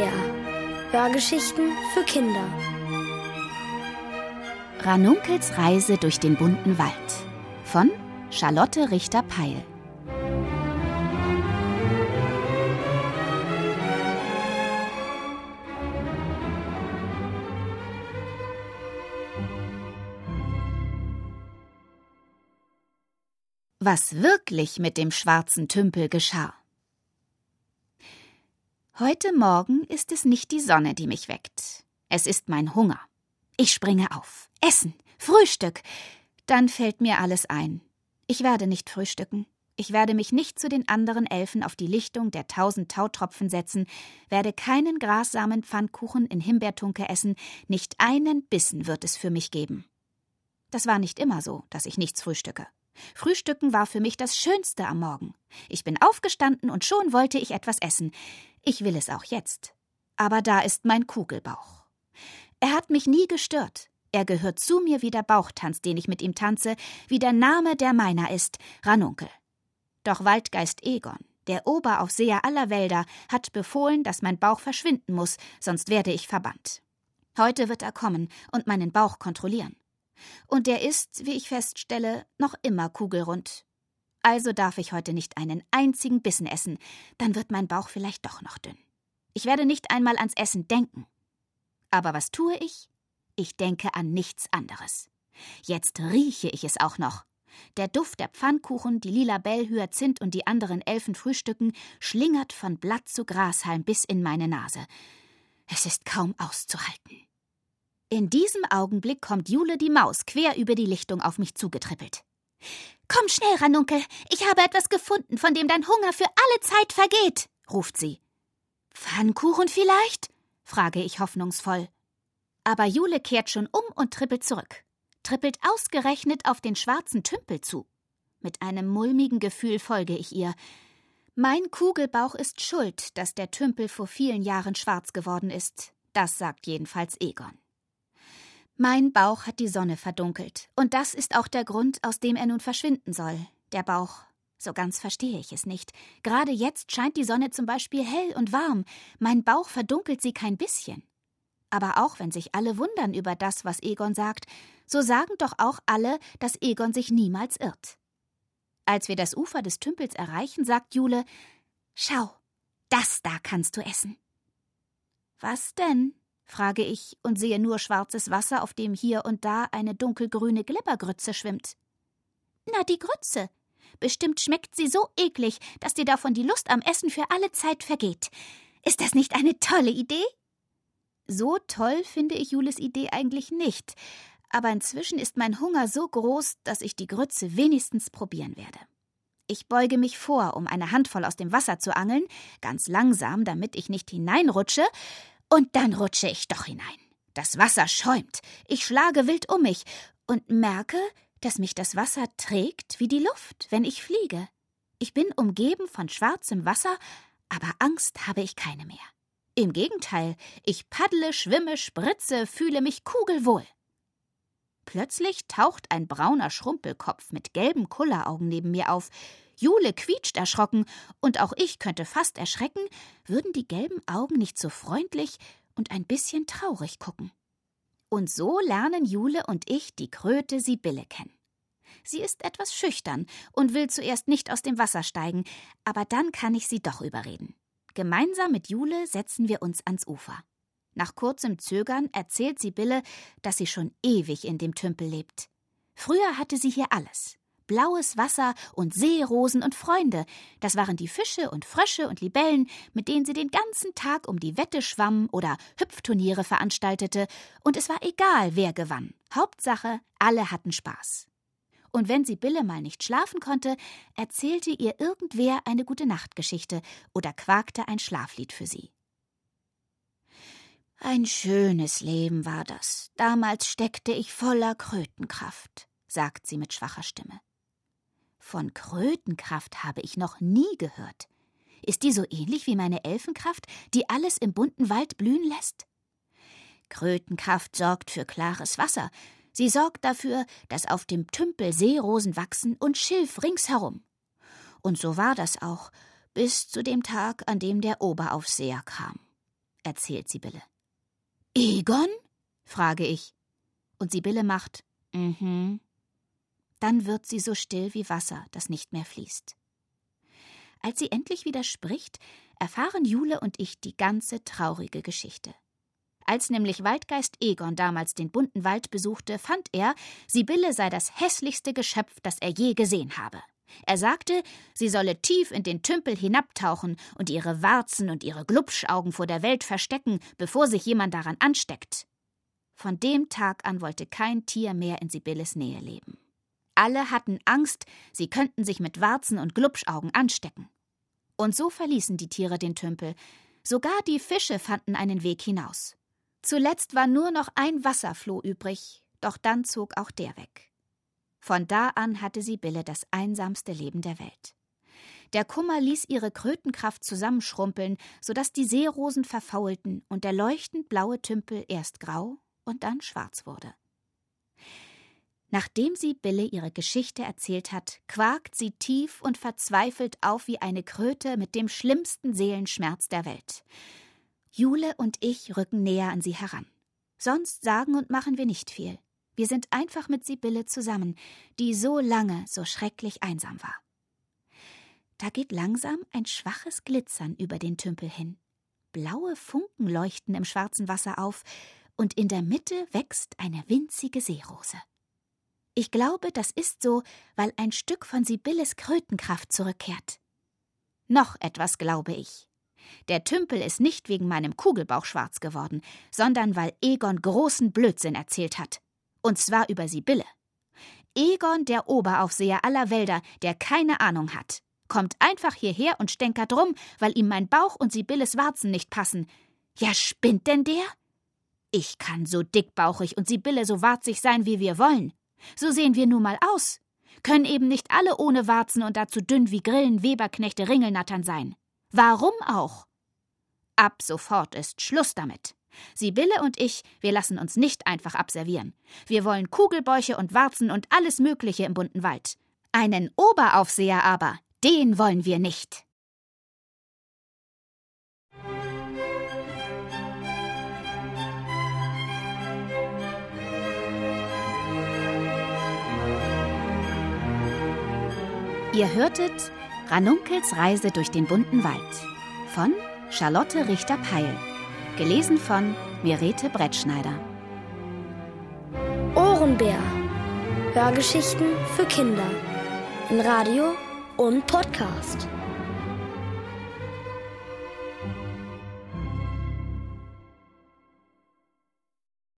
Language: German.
SWR. Hörgeschichten für Kinder. Ranunkels Reise durch den bunten Wald von Charlotte Richter-Peil. Was wirklich mit dem schwarzen Tümpel geschah. Heute Morgen ist es nicht die Sonne, die mich weckt. Es ist mein Hunger. Ich springe auf. Essen. Frühstück. Dann fällt mir alles ein. Ich werde nicht frühstücken. Ich werde mich nicht zu den anderen Elfen auf die Lichtung der tausend Tautropfen setzen, werde keinen grassamen Pfannkuchen in Himbeertunke essen, nicht einen Bissen wird es für mich geben. Das war nicht immer so, dass ich nichts frühstücke. Frühstücken war für mich das Schönste am Morgen. Ich bin aufgestanden und schon wollte ich etwas essen. Ich will es auch jetzt. Aber da ist mein Kugelbauch. Er hat mich nie gestört. Er gehört zu mir wie der Bauchtanz, den ich mit ihm tanze, wie der Name, der meiner ist, Ranunkel. Doch Waldgeist Egon, der Oberaufseher aller Wälder, hat befohlen, dass mein Bauch verschwinden muss, sonst werde ich verbannt. Heute wird er kommen und meinen Bauch kontrollieren. Und der ist, wie ich feststelle, noch immer kugelrund. Also darf ich heute nicht einen einzigen Bissen essen, dann wird mein Bauch vielleicht doch noch dünn. Ich werde nicht einmal ans Essen denken. Aber was tue ich? Ich denke an nichts anderes. Jetzt rieche ich es auch noch. Der Duft der Pfannkuchen, die lila Bellhyazinth und die anderen Elfen frühstücken, schlingert von Blatt zu Grashalm bis in meine Nase. Es ist kaum auszuhalten. In diesem Augenblick kommt Jule die Maus quer über die Lichtung auf mich zugetrippelt. Komm schnell, Ranunkel, ich habe etwas gefunden, von dem dein Hunger für alle Zeit vergeht, ruft sie. Pfannkuchen vielleicht? frage ich hoffnungsvoll. Aber Jule kehrt schon um und trippelt zurück. Trippelt ausgerechnet auf den schwarzen Tümpel zu. Mit einem mulmigen Gefühl folge ich ihr. Mein Kugelbauch ist schuld, dass der Tümpel vor vielen Jahren schwarz geworden ist. Das sagt jedenfalls Egon. Mein Bauch hat die Sonne verdunkelt, und das ist auch der Grund, aus dem er nun verschwinden soll. Der Bauch. So ganz verstehe ich es nicht. Gerade jetzt scheint die Sonne zum Beispiel hell und warm. Mein Bauch verdunkelt sie kein bisschen. Aber auch wenn sich alle wundern über das, was Egon sagt, so sagen doch auch alle, dass Egon sich niemals irrt. Als wir das Ufer des Tümpels erreichen, sagt Jule: Schau, das da kannst du essen. Was denn? Frage ich und sehe nur schwarzes Wasser, auf dem hier und da eine dunkelgrüne Glibbergrütze schwimmt. Na, die Grütze. Bestimmt schmeckt sie so eklig, dass dir davon die Lust am Essen für alle Zeit vergeht. Ist das nicht eine tolle Idee? So toll finde ich Jules Idee eigentlich nicht, aber inzwischen ist mein Hunger so groß, dass ich die Grütze wenigstens probieren werde. Ich beuge mich vor, um eine Handvoll aus dem Wasser zu angeln, ganz langsam, damit ich nicht hineinrutsche, und dann rutsche ich doch hinein. Das Wasser schäumt. Ich schlage wild um mich und merke, dass mich das Wasser trägt wie die Luft, wenn ich fliege. Ich bin umgeben von schwarzem Wasser, aber Angst habe ich keine mehr. Im Gegenteil, ich paddle, schwimme, spritze, fühle mich kugelwohl. Plötzlich taucht ein brauner Schrumpelkopf mit gelben Kulleraugen neben mir auf. Jule quietscht erschrocken, und auch ich könnte fast erschrecken, würden die gelben Augen nicht so freundlich und ein bisschen traurig gucken. Und so lernen Jule und ich die Kröte Sibylle kennen. Sie ist etwas schüchtern und will zuerst nicht aus dem Wasser steigen, aber dann kann ich sie doch überreden. Gemeinsam mit Jule setzen wir uns ans Ufer. Nach kurzem Zögern erzählt Sibylle, dass sie schon ewig in dem Tümpel lebt. Früher hatte sie hier alles blaues Wasser und Seerosen und Freunde. Das waren die Fische und Frösche und Libellen, mit denen sie den ganzen Tag um die Wette schwamm oder Hüpfturniere veranstaltete, und es war egal, wer gewann. Hauptsache, alle hatten Spaß. Und wenn Sibylle mal nicht schlafen konnte, erzählte ihr irgendwer eine gute Nachtgeschichte oder quakte ein Schlaflied für sie. Ein schönes Leben war das. Damals steckte ich voller Krötenkraft, sagt sie mit schwacher Stimme. Von Krötenkraft habe ich noch nie gehört. Ist die so ähnlich wie meine Elfenkraft, die alles im bunten Wald blühen lässt? Krötenkraft sorgt für klares Wasser. Sie sorgt dafür, dass auf dem Tümpel Seerosen wachsen und Schilf ringsherum. Und so war das auch, bis zu dem Tag, an dem der Oberaufseher kam. erzählt Sibylle. Egon? frage ich. Und Sibylle macht, mhm. Dann wird sie so still wie Wasser, das nicht mehr fließt. Als sie endlich wieder spricht, erfahren Jule und ich die ganze traurige Geschichte. Als nämlich Waldgeist Egon damals den bunten Wald besuchte, fand er, Sibylle sei das hässlichste Geschöpf, das er je gesehen habe. Er sagte, sie solle tief in den Tümpel hinabtauchen und ihre Warzen und ihre Glubschaugen vor der Welt verstecken, bevor sich jemand daran ansteckt. Von dem Tag an wollte kein Tier mehr in Sibylles Nähe leben. Alle hatten Angst, sie könnten sich mit Warzen und Glubschaugen anstecken. Und so verließen die Tiere den Tümpel. Sogar die Fische fanden einen Weg hinaus. Zuletzt war nur noch ein Wasserfloh übrig, doch dann zog auch der weg. Von da an hatte Sibylle das einsamste Leben der Welt. Der Kummer ließ ihre Krötenkraft zusammenschrumpeln, so dass die Seerosen verfaulten und der leuchtend blaue Tümpel erst grau und dann schwarz wurde. Nachdem sie Bille ihre Geschichte erzählt hat, quakt sie tief und verzweifelt auf wie eine Kröte mit dem schlimmsten Seelenschmerz der Welt. Jule und ich rücken näher an sie heran. Sonst sagen und machen wir nicht viel. Wir sind einfach mit Sibylle zusammen, die so lange so schrecklich einsam war. Da geht langsam ein schwaches Glitzern über den Tümpel hin. Blaue Funken leuchten im schwarzen Wasser auf, und in der Mitte wächst eine winzige Seerose. Ich glaube, das ist so, weil ein Stück von Sibylles Krötenkraft zurückkehrt. Noch etwas glaube ich. Der Tümpel ist nicht wegen meinem Kugelbauch schwarz geworden, sondern weil Egon großen Blödsinn erzählt hat. Und zwar über Sibylle. Egon, der Oberaufseher aller Wälder, der keine Ahnung hat, kommt einfach hierher und stänkert rum, weil ihm mein Bauch und Sibylles Warzen nicht passen. Ja, spinnt denn der? Ich kann so dickbauchig und Sibylle so warzig sein, wie wir wollen. So sehen wir nun mal aus. Können eben nicht alle ohne Warzen und dazu dünn wie Grillen, Weberknechte, Ringelnattern sein. Warum auch? Ab sofort ist Schluss damit. Sibylle und ich, wir lassen uns nicht einfach abservieren. Wir wollen Kugelbäuche und Warzen und alles Mögliche im bunten Wald. Einen Oberaufseher aber, den wollen wir nicht. Ihr hörtet Ranunkels Reise durch den bunten Wald von Charlotte Richter-Peil. Gelesen von Mirete Brettschneider. Ohrenbär. Hörgeschichten für Kinder. In Radio und Podcast.